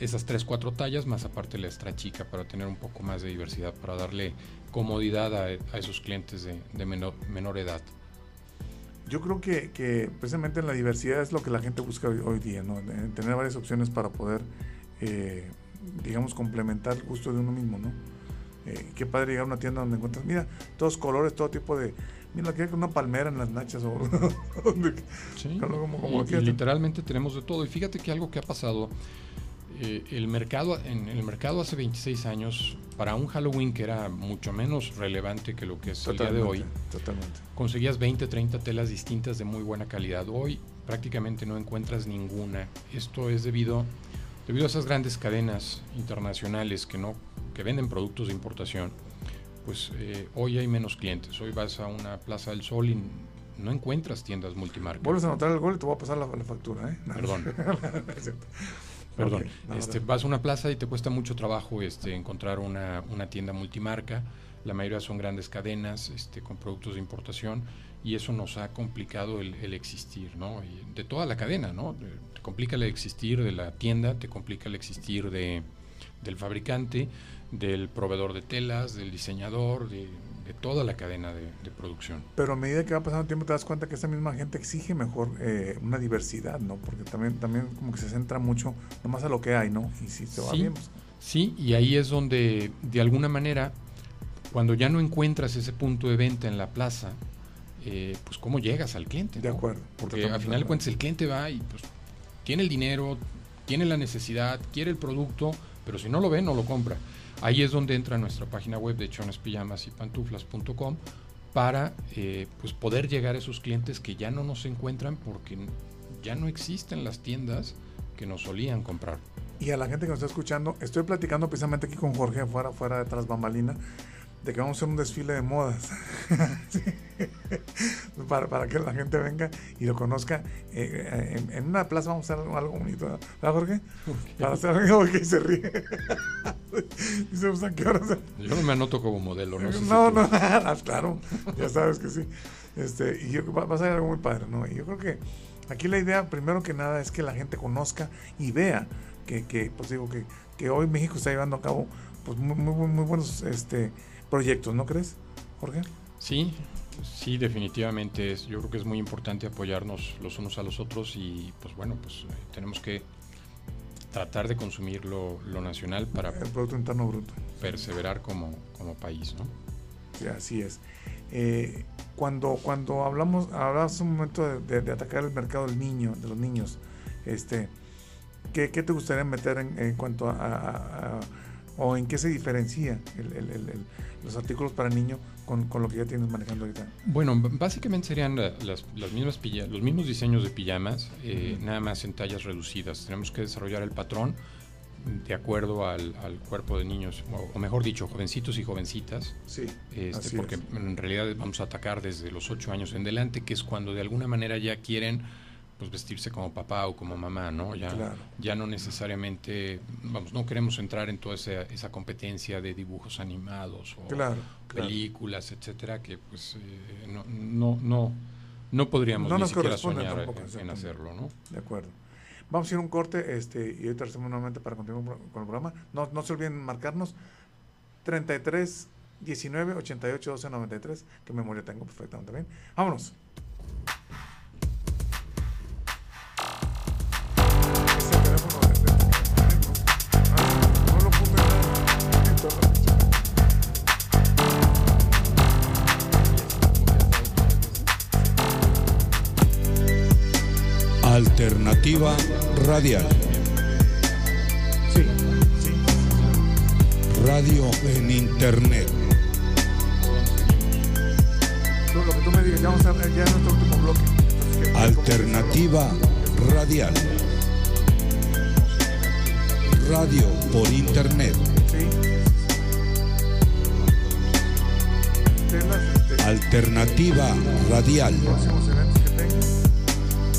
esas 3, 4 tallas, más aparte la extra chica para tener un poco más de diversidad, para darle comodidad a, a esos clientes de, de menor, menor edad. Yo creo que, que precisamente la diversidad es lo que la gente busca hoy, hoy día, ¿no? En tener varias opciones para poder, eh, digamos, complementar el gusto de uno mismo, ¿no? Eh, qué padre llegar a una tienda donde encuentras, mira, todos colores, todo tipo de... Mira, aquí hay una palmera en las nachas o... donde- Sí, Como- como- y- y literalmente tenemos de todo. Y fíjate que algo que ha pasado, eh, el mercado, en el mercado hace 26 años, para un Halloween que era mucho menos relevante que lo que es el día de hoy, Totalmente. conseguías 20, 30 telas distintas de muy buena calidad. Hoy prácticamente no encuentras ninguna. Esto es debido, debido a esas grandes cadenas internacionales que, no, que venden productos de importación. Pues eh, hoy hay menos clientes. Hoy vas a una Plaza del Sol y no encuentras tiendas multimarca. Vuelves a anotar el gol y te voy a pasar la, la factura, ¿eh? Perdón. Perdón. No, este, no. vas a una plaza y te cuesta mucho trabajo este, encontrar una, una tienda multimarca. La mayoría son grandes cadenas este, con productos de importación y eso nos ha complicado el, el existir, ¿no? Y de toda la cadena, ¿no? De- Te complica el existir de la tienda, te complica el existir de, del fabricante, del proveedor de telas, del diseñador, de, de toda la cadena de, de producción. Pero a medida que va pasando el tiempo te das cuenta que esa misma gente exige mejor eh, una diversidad, ¿no? Porque también, también como que se centra mucho nomás a lo que hay, ¿no? Y si te va Sí. bien, pues, Sí, y ahí es donde, de alguna manera, cuando ya no encuentras ese punto de venta en la plaza, eh, pues cómo llegas al cliente. De ¿no? acuerdo. Porque al final de cuentas el cliente va y pues tiene el dinero, tiene la necesidad, quiere el producto, pero si no lo ve, no lo compra. Ahí es donde entra nuestra página web de chones, pijamas y pantuflas.com para eh, pues poder llegar a esos clientes que ya no nos encuentran porque ya no existen las tiendas que nos solían comprar. Y a la gente que nos está escuchando, estoy platicando precisamente aquí con Jorge, fuera, fuera de tras bambalina, de que vamos a hacer un desfile de modas. Sí. para, para que la gente venga y lo conozca. Eh, eh, en, en una plaza vamos a hacer algo, algo bonito, ¿verdad Jorge? Para hacer algo que se ríe. Dice, pues, ¿a qué hora Yo no me anoto como modelo, no sé si No, tú- no, ah, claro, ya sabes que sí. Este, y yo- va, va a ser algo muy padre, ¿no? Y yo creo que aquí la idea, primero que nada, es que la gente conozca y vea que, que pues digo, que, que hoy México está llevando a cabo pues muy, muy, muy buenos este, proyectos, ¿no crees, Jorge? Sí, sí, definitivamente. Es, yo creo que es muy importante apoyarnos los unos a los otros y pues bueno, pues eh, tenemos que tratar de consumir lo, lo nacional para El Producto Interno Bruto. perseverar como, como país, ¿no? Sí, así es. Eh, cuando, cuando hablamos, hablabas un momento de, de- de atacar el mercado del niño, de los niños, este, ¿qué, qué te gustaría meter en, en cuanto a, a- a- o en qué se diferencia el- el- el- el- los artículos para niño con, con lo que ya tienes manejando ahorita? Bueno, básicamente serían la- las, las mismas pilla- los mismos diseños de pijamas, eh, nada más en tallas reducidas. Tenemos que desarrollar el patrón de acuerdo al, al cuerpo de niños, o, o mejor dicho, jovencitos y jovencitas. Sí, Este, porque es. en realidad vamos a atacar desde los 8 años en delante, que es cuando de alguna manera ya quieren pues vestirse como papá o como mamá, ¿no? Ya, Claro. ya no necesariamente, vamos, no queremos entrar en toda esa, esa competencia de dibujos animados o Claro, claro. películas, etcétera, que pues eh, no, no, no, no podríamos No ni nos siquiera soñar tampoco, en- hacerlo, ¿no? De acuerdo. Vamos a ir a un corte este, y ahorita hacemos nuevamente para continuar con el programa. No, no se olviden marcarnos 33 19 88 12 93. Qué memoria tengo perfectamente bien. Vámonos. Alternativa radial. Sí, sí. Radio en Internet. Tú, lo que tú me digas, ya vamos a ya en nuestro último bloque. Entonces, ¿qué- Alternativa radial. Radio por Internet. Sí. Este, Alternativa radial.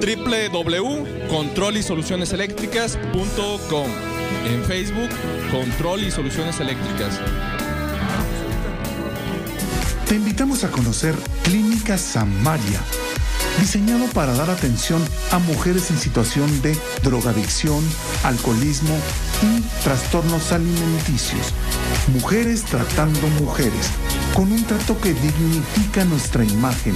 www.controlisolucioneseléctricas.com. En Facebook, Control y Soluciones Eléctricas. Te invitamos a conocer Clínica Samaria, diseñado para dar atención a mujeres en situación de drogadicción, alcoholismo y trastornos alimenticios. Mujeres tratando mujeres, con un trato que dignifica nuestra imagen.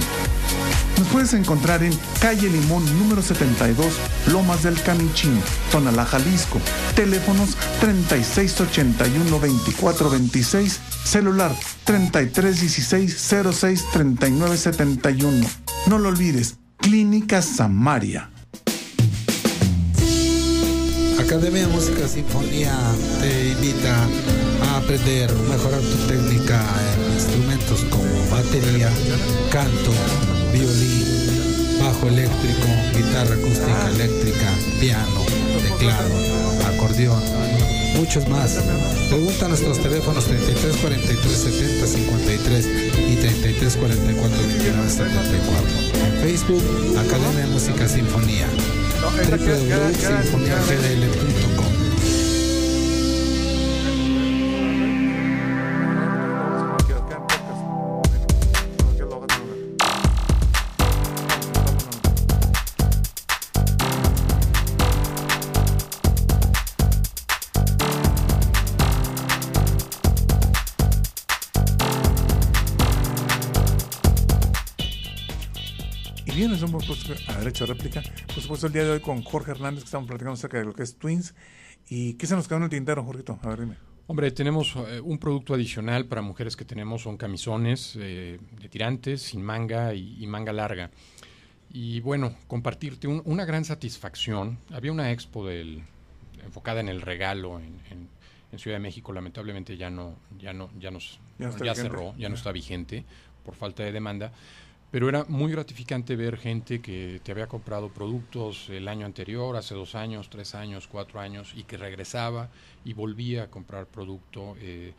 Nos puedes encontrar en calle Limón número 72, Lomas del Camichín, Tonalá, Jalisco. Teléfonos 3681-2426, celular 3316-063971. No lo olvides, Clínica Samaria. Academia de Música Sinfonía te invita a aprender, mejorar tu técnica en instrumentos como batería, canto, violín, bajo eléctrico, guitarra acústica eléctrica, piano, teclado, acordeón, muchos más. Pregunta a nuestros teléfonos 33 43 70 53 y 33 44 29 74. En Facebook, Academia de Música Sinfonía www.sinfoniagdl.com puesto a derecho réplica. Por supuesto, el día de hoy con Jorge Hernández, que estamos platicando acerca de lo que es Twins. ¿Y qué se nos quedó en el tintero, Jorgito? A ver, dime. Hombre, tenemos eh, un producto adicional para mujeres que tenemos, son camisones eh, de tirantes, sin manga y, y, manga larga. Y bueno, compartirte un, una gran satisfacción. Había una expo del, enfocada en el regalo en, en, en, Ciudad de México, lamentablemente ya no, ya no, ya nos, Ya no ya cerró, ya no está vigente por falta de demanda. Pero era muy gratificante ver gente que te había comprado productos el año anterior, hace dos años, tres años, cuatro años, y que regresaba y volvía a comprar producto. Eh,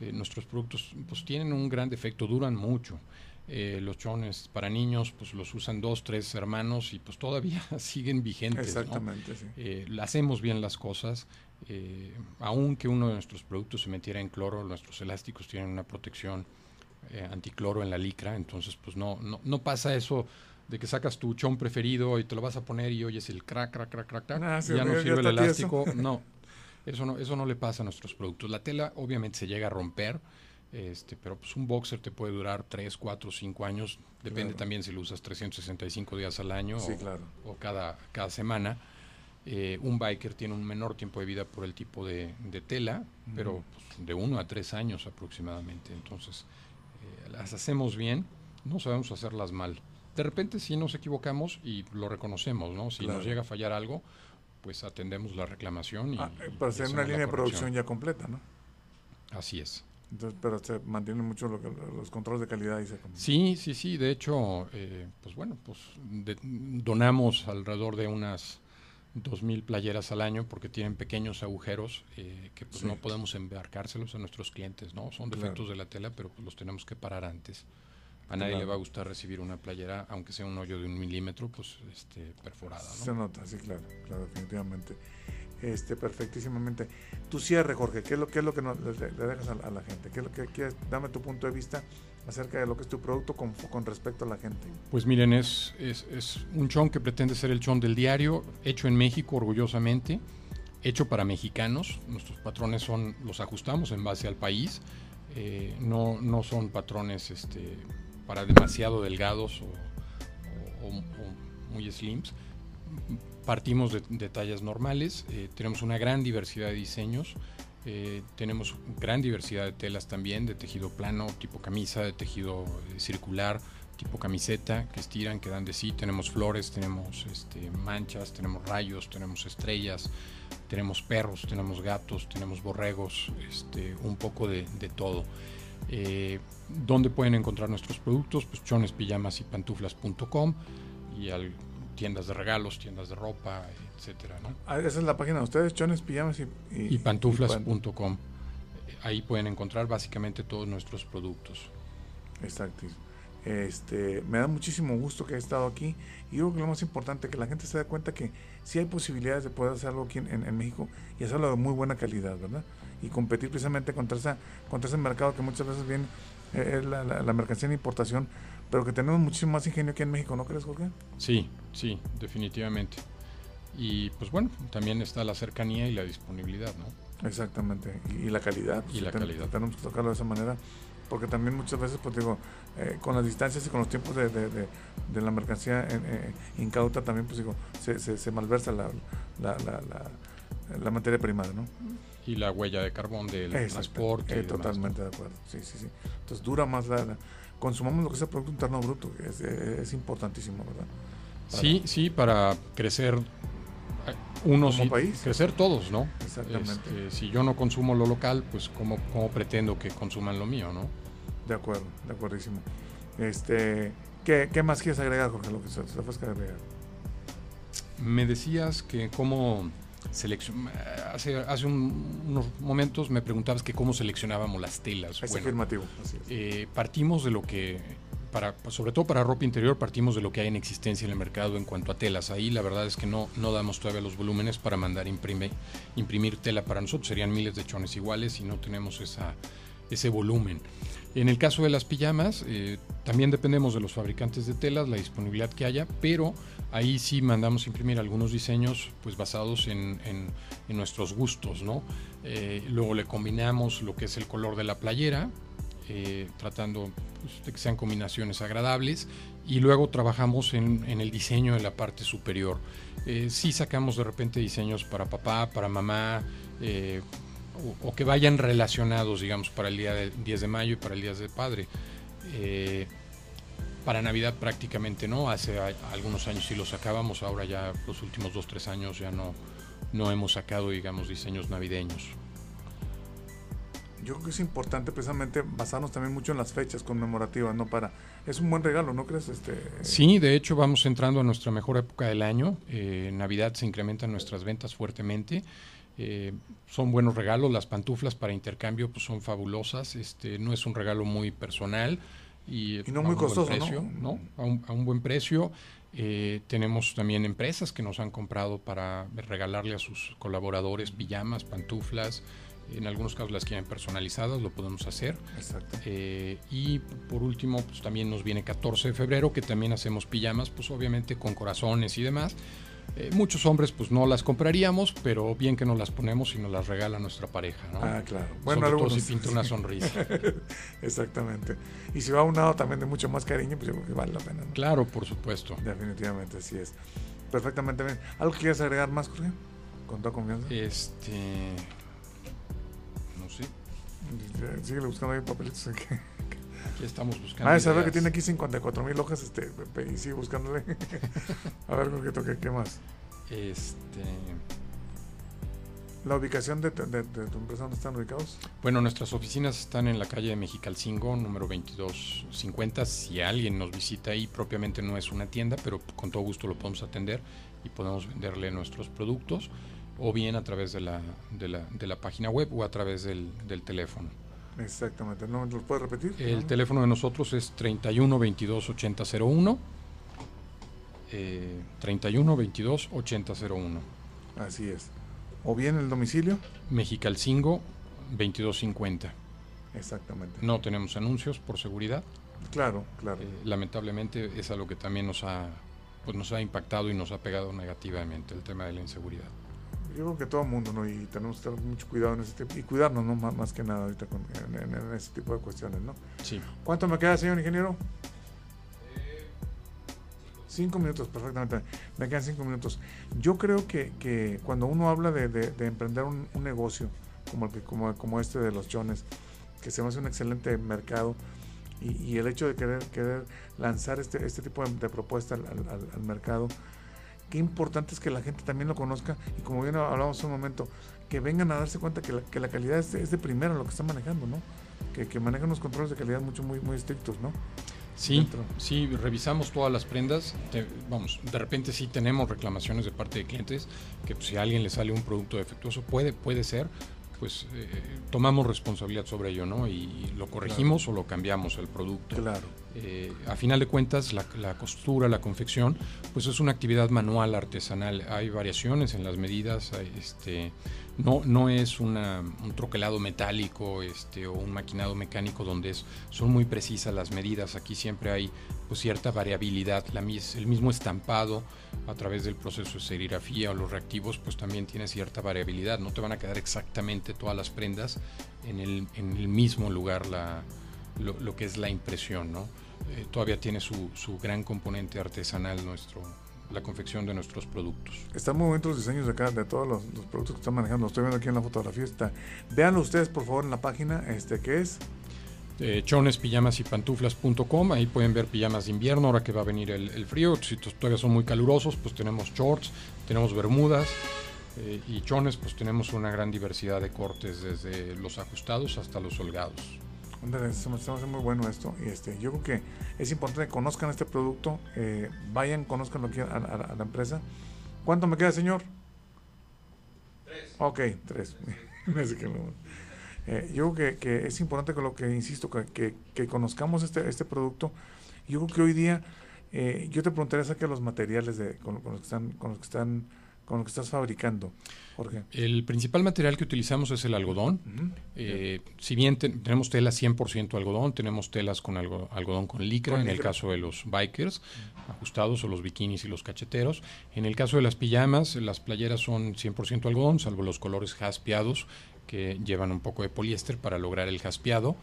eh, nuestros productos pues tienen un gran defecto, duran mucho. Eh, los chones para niños pues los usan dos, tres hermanos y pues todavía siguen vigentes. ¿no? Exactamente, sí. Eh, hacemos bien las cosas. Eh, aunque uno de nuestros productos se metiera en cloro, nuestros elásticos tienen una protección eh, anticloro en la licra, entonces pues no, no, no pasa eso de que sacas tu chón preferido y te lo vas a poner y oyes el crack, crack, crack, crack, crack, Ah, sí, ya no ya sirve el tieso. elástico. No, eso no, eso no le pasa a nuestros productos. La tela obviamente se llega a romper, este, pero pues un boxer te puede durar 3, 4, 5 años, depende Claro. también si lo usas 365 días al año Sí, o, claro. o cada, cada semana. Eh, un biker tiene un menor tiempo de vida por el tipo de, de tela, pero pues, de uno a tres años aproximadamente. Entonces, las hacemos bien, no sabemos hacerlas mal. De repente sí nos equivocamos y lo reconocemos, ¿no? Si Claro. nos llega a fallar algo, pues atendemos la reclamación y, Ah, eh, pero hacer una línea de producción ya completa, ¿no? Así es. Entonces, pero se mantienen mucho lo que- los controles de calidad. Y se, Sí, sí, sí. De hecho, eh, pues bueno, pues de- donamos alrededor de unas 2.000 playeras al año porque tienen pequeños agujeros eh, que pues Sí. no podemos embarcárselos a nuestros clientes, ¿no? Son Claro. defectos de la tela, pero pues los tenemos que parar antes. A nadie Claro. le va a gustar recibir una playera, aunque sea un hoyo de un milímetro, pues este, perforada, ¿no? Se nota, sí, claro, claro, definitivamente. Este, perfectísimamente. Tu cierre, Jorge, ¿qué es lo, qué es lo que nos- le, le dejas a, la- a la gente? ¿Qué es lo que quieres? Dame tu punto de vista acerca de lo que es tu producto con, con respecto a la gente. Pues miren, es, es, es un chon que pretende ser el chon del diario, hecho en México orgullosamente, hecho para mexicanos. Nuestros patrones son, los ajustamos en base al país, eh, no, no son patrones este, para demasiado delgados o, o- o- o muy slims. Partimos de, de tallas normales, eh, tenemos una gran diversidad de diseños, eh, tenemos gran diversidad de telas también, de tejido plano, tipo camisa, de tejido eh, circular, tipo camiseta, que estiran, que dan de sí. Tenemos flores, tenemos este, manchas, tenemos rayos, tenemos estrellas, tenemos perros, tenemos gatos, tenemos borregos, este, un poco de, todo. Eh, ¿Dónde pueden encontrar nuestros productos? Pues chones, pijamas y pantuflas.com y al, tiendas de regalos, tiendas de ropa, etcétera, ¿no? Ah, esa es la página de ustedes, chones, pijamas y, y pantuflas.com. Ahí pueden encontrar básicamente todos nuestros productos. Exacto. Este, me da muchísimo gusto que haya estado aquí y yo creo que lo más importante que la gente se dé cuenta que sí hay posibilidades de poder hacer algo aquí en, en- en México y hacerlo de muy buena calidad, ¿verdad? Y competir precisamente contra, esa, contra ese mercado que muchas veces viene eh, es la, la- la mercancía en importación, pero que tenemos muchísimo más ingenio aquí en México, ¿no crees, Jorge? Sí, sí, definitivamente. Y pues bueno, también está la cercanía y la disponibilidad, ¿no? Exactamente, y, y la calidad. Y la ten- calidad. Tenemos que tocarlo de esa manera, porque también muchas veces, pues digo, eh, con las distancias y con los tiempos de, de- de- de la mercancía eh, eh, incauta, también, pues digo, se, se, se malversa la, la, la, la- la materia prima, ¿no? Y la huella de carbón del Exacto, transporte. eh, totalmente de acuerdo, sí, sí, sí. Entonces dura más la... la- consumamos lo que es el Producto Interno Bruto, que es, es importantísimo, ¿verdad? Sí, sí, para crecer unos Como y país. crecer todos, ¿no? Exactamente. Este, si yo no consumo lo local, pues cómo, cómo pretendo que consuman lo mío, ¿no? De acuerdo, de acuerdísimo. Este, ¿qué, qué más quieres agregar, Jorge? Lo que se, agregar. Me decías que cómo seleccion... hace, hace un- unos momentos me preguntabas que cómo seleccionábamos las telas. Es Bueno, afirmativo, así es. eh, partimos de lo que, para, sobre todo para ropa interior, partimos de lo que hay en existencia en el mercado en cuanto a telas. Ahí la verdad es que no, no damos todavía los volúmenes para mandar imprimir tela para nosotros. Serían miles de chones iguales y no tenemos esa, ese volumen. En el caso de las pijamas, eh, también dependemos de los fabricantes de telas, la disponibilidad que haya, pero ahí sí mandamos imprimir algunos diseños pues basados en, en- en nuestros gustos, ¿no? Eh, luego le combinamos lo que es el color de la playera eh, tratando pues, de que sean combinaciones agradables y luego trabajamos en, el diseño de la parte superior. Eh, sí sacamos de repente diseños para papá, para mamá, eh, o, que vayan relacionados, digamos, para el día del 10 de mayo y para el día del padre. Eh, para Navidad prácticamente no, hace algunos años sí lo sacábamos, ahora ya los últimos dos, tres años ya no, no hemos sacado, digamos, diseños navideños. Yo creo que es importante precisamente basarnos también mucho en las fechas conmemorativas, ¿no? Para, es un buen regalo, ¿no crees? Este, Sí, de hecho vamos entrando a nuestra mejor época del año. Eh, en Navidad se incrementan nuestras ventas fuertemente. Eh, son buenos regalos, las pantuflas para intercambio pues, son fabulosas. Este, no es un regalo muy personal y, Y no muy costoso, ¿no? A, un, a un buen precio. Eh, tenemos también empresas que nos han comprado para regalarle a sus colaboradores pijamas, pantuflas. En algunos casos las quieren personalizadas, lo podemos hacer. Exacto. Eh, y por último, pues también nos viene 14 de febrero, que también hacemos pijamas, pues obviamente con corazones y demás. Eh, muchos hombres pues no las compraríamos, pero bien que nos las ponemos y nos las regala nuestra pareja, ¿no? Ah, claro. Bueno, Sobre todo algunos. si pinta una sonrisa. Exactamente. Y si va unado también de mucho más cariño, pues yo creo que vale la pena. ¿no? claro, por supuesto. Definitivamente, así es. Perfectamente bien. ¿Algo que quieras agregar más, Jorge? Con toda confianza. Este. Sigue buscando ahí papelitos. aquí. aquí estamos buscando. Ah, es saber que tiene aquí 54 mil hojas este, y sigue buscándole. A ver, Jorge, toque, ¿qué más? Este. La ubicación de, tu- de- de tu empresa, ¿dónde están ubicados? Bueno, nuestras oficinas están en la calle de Mexicalcingo, número 2250. Si alguien nos visita ahí, propiamente no es una tienda, pero con todo gusto lo podemos atender y podemos venderle nuestros productos, o bien a través de la, de la, de la página web o a través del, del teléfono. Exactamente. ¿No lo puedes repetir? El ¿No? teléfono de nosotros es 31 22 8001. Eh, 31 22 8001. Así es. O bien el domicilio. Mexicalcingo 2250. Exactamente. No tenemos anuncios por seguridad. Claro, claro. Eh, lamentablemente es algo que también nos ha, pues nos ha impactado y nos ha pegado negativamente el tema de la inseguridad. Yo creo que todo el mundo, ¿no? Y tenemos que tener mucho cuidado en ese tipo, y cuidarnos, ¿no? Más, más que nada ahorita con, en, ese tipo de cuestiones, ¿no? Sí. ¿Cuánto me queda, señor ingeniero? Cinco minutos, perfectamente. Me quedan cinco minutos. Yo creo que, que cuando uno habla de, de- de emprender un, un negocio como, el que, como, como este de los chones, que se me hace un excelente mercado, y, y el hecho de querer, querer lanzar este, este tipo de, de propuesta al- al mercado, qué importante es que la gente también lo conozca y como bien hablábamos hace un momento, que vengan a darse cuenta que la, que la calidad es de, es de primera lo que están manejando, ¿no? Que, que manejan unos controles de calidad mucho, muy, muy estrictos, ¿no? Sí, Dentro. sí, revisamos todas las prendas. Te- vamos, de repente sí tenemos reclamaciones de parte de clientes que pues, si a alguien le sale un producto defectuoso, puede, puede ser, pues eh, tomamos responsabilidad sobre ello, ¿no? Y, lo corregimos o lo cambiamos el producto. Claro. Eh, a final de cuentas, la, la costura, la confección, pues es una actividad manual, artesanal. Hay variaciones en las medidas, hay, este, no, no es un troquelado metálico este, o un maquinado mecánico donde son muy precisas las medidas. Aquí siempre hay pues, cierta variabilidad. El mismo estampado a través del proceso de serigrafía o los reactivos, pues también tiene cierta variabilidad. No te van a quedar exactamente todas las prendas en el, mismo lugar lo, que es la impresión. Eh, todavía tiene su gran componente artesanal nuestro, la confección de nuestros productos. Están muy bonitos los diseños de acá, de todos los, los productos que están manejando. Estoy viendo aquí en la fotografía. Está. Véanlo ustedes, por favor, en la página, este, que es Eh, chones, pijamas y pantuflas.com, ahí pueden ver pijamas de invierno, ahora que va a venir el, el frío, si todavía son muy calurosos, pues tenemos shorts, tenemos bermudas eh, y chones, pues tenemos una gran diversidad de cortes, desde los ajustados hasta los holgados. Se me hace muy bueno esto. Y este, yo creo que es importante que conozcan este producto, eh, vayan, conozcan lo que a, a- a la empresa. ¿Cuánto me queda, señor? Tres. Ok, tres. No- Eh, yo creo que, que es importante que lo que insisto, que, que- que conozcamos este, este producto. Yo creo que hoy día, eh, yo te preguntaría acerca de los materiales de, con, con los que están, con los que están, con los que estás fabricando, Jorge. El principal material que utilizamos es el algodón. Eh, si bien te- tenemos telas 100% algodón, tenemos telas con algo- algodón con licra, Con en el caso de los bikers ajustados o los bikinis y los cacheteros. En el caso de las pijamas, las playeras son 100% algodón, salvo los colores jaspeados que llevan un poco de poliéster para lograr el jaspeado.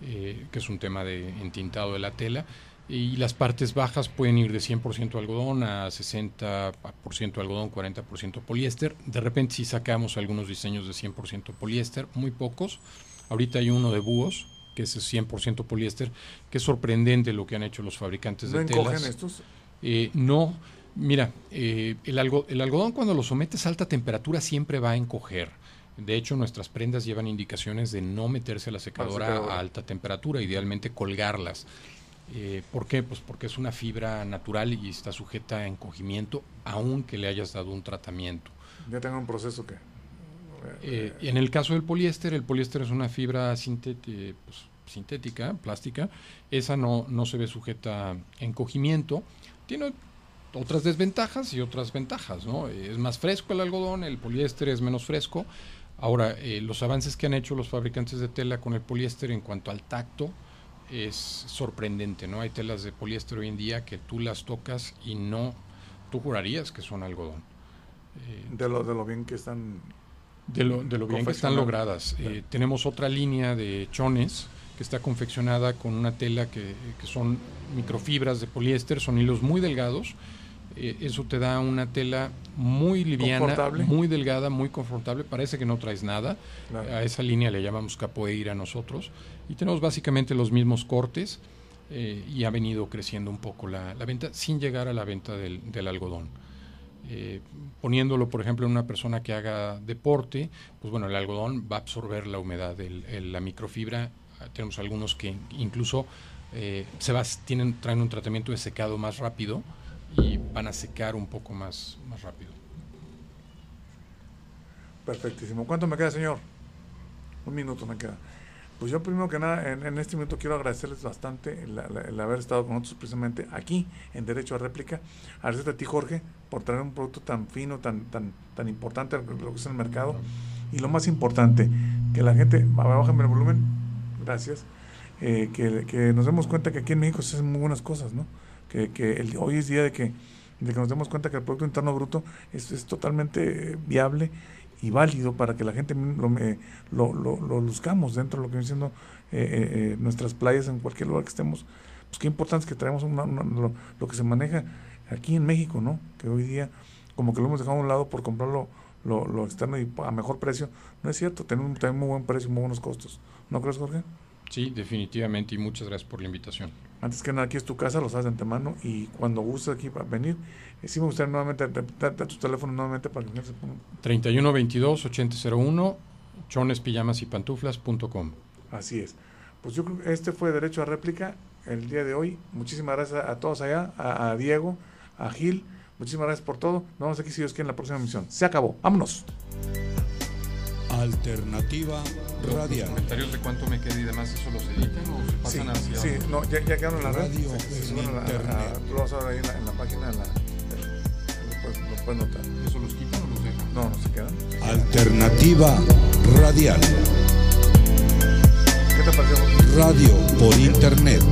eh, que es un tema de entintado de la tela. Y las partes bajas pueden ir de 100% algodón a 60% algodón, 40% poliéster. De repente sí sacamos algunos diseños de 100% poliéster, muy pocos. Ahorita hay uno de búhos, que es 100% poliéster, que es sorprendente lo que han hecho los fabricantes ¿No de telas. estos? Eh, no, mira, eh, el, algo- el algodón cuando lo sometes a alta temperatura siempre va a encoger. De hecho, nuestras prendas llevan indicaciones de no meterse a la secadora secadora. a alta temperatura, idealmente colgarlas. Eh, ¿Por qué? Pues porque es una fibra natural y está sujeta a encogimiento, aunque le hayas dado un tratamiento. Ya tengo un proceso que... Eh, y en el caso del poliéster, el poliéster es una fibra pues, sintética, plástica. Esa no, no se ve sujeta a encogimiento. Tiene otras desventajas y otras ventajas, ¿no? Es más fresco el algodón, el poliéster es menos fresco. Ahora, eh, los avances que han hecho los fabricantes de tela con el poliéster en cuanto al tacto es sorprendente, ¿no? Hay telas de poliéster hoy en día que tú las tocas y no, tú jurarías que son algodón. Eh, De lo, de lo bien que están... de lo, de lo bien que están logradas. Eh, tenemos otra línea de chones que está confeccionada con una tela que, que son microfibras de poliéster, son hilos muy delgados. Eh, eso te da una tela muy liviana, muy delgada, muy confortable. Parece que no traes nada. Claro. A esa línea le llamamos capoeira nosotros. Y tenemos básicamente los mismos cortes eh, y ha venido creciendo un poco la, la venta sin llegar a la venta del, del algodón. Eh, poniéndolo, por ejemplo, en una persona que haga deporte, pues bueno, el algodón va a absorber la humedad, el- el- la microfibra. Ah, Tenemos algunos que incluso eh, se va, tienen, traen un tratamiento de secado más rápido y van a secar un poco más, más rápido. Perfectísimo. ¿Cuánto me queda, señor? Un minuto me queda. Pues yo primero que nada, en, en este minuto quiero agradecerles bastante el, el- el haber estado con nosotros precisamente aquí en Derecho a Réplica. Agradecerte a ti, Jorge, por traer un producto tan fino, tan, tan, tan importante lo que es el mercado. Y lo más importante, que la gente, bájame el volumen, gracias, eh, que, que nos demos cuenta que aquí en México se hacen muy buenas cosas, ¿no? Que, que el- hoy es día de que, de que nos demos cuenta que el Producto Interno Bruto es, es totalmente viable y válido para que la gente lo, me- lo, lo, lo luzcamos dentro de lo que viene siendo eh, eh, eh, nuestras playas en cualquier lugar que estemos. Pues qué importante es que traemos una- lo, que se maneja aquí en México, ¿no? Que hoy día como que lo hemos dejado a un lado por comprarlo lo, lo externo y a mejor precio. No es cierto, tenemos también muy buen precio y muy buenos costos. ¿No crees, Jorge? Sí, definitivamente y muchas gracias por la invitación. Antes que nada, aquí es tu casa, lo sabes de antemano y cuando gustes aquí para venir, eh, sí me gustaría nuevamente darte tu teléfono nuevamente para que se ponga 31 22 8001 chones, pijamas y pantuflas.com. Así es. Pues yo creo que este fue Derecho a Réplica el día de hoy. Muchísimas gracias a todos allá, a, a Diego, a Gil. Muchísimas gracias por todo. Nos vemos aquí si Dios quiere en la próxima emisión. Se acabó. Vámonos. Alternativa Radial. comentarios de cuánto me queda y demás, ¿eso los editan o se Sí, pasan hacia sí, no, ya, ya quedaron en la red. Radio Se- se en la- a- internet. tú lo vas a ver ahí en la, en la página. En la, lo, puedes, lo puedes notar. ¿Eso los quitan o los dejan? No, no se quedan. Alternativa Radial. ¿Qué te pareció? Radio por Internet.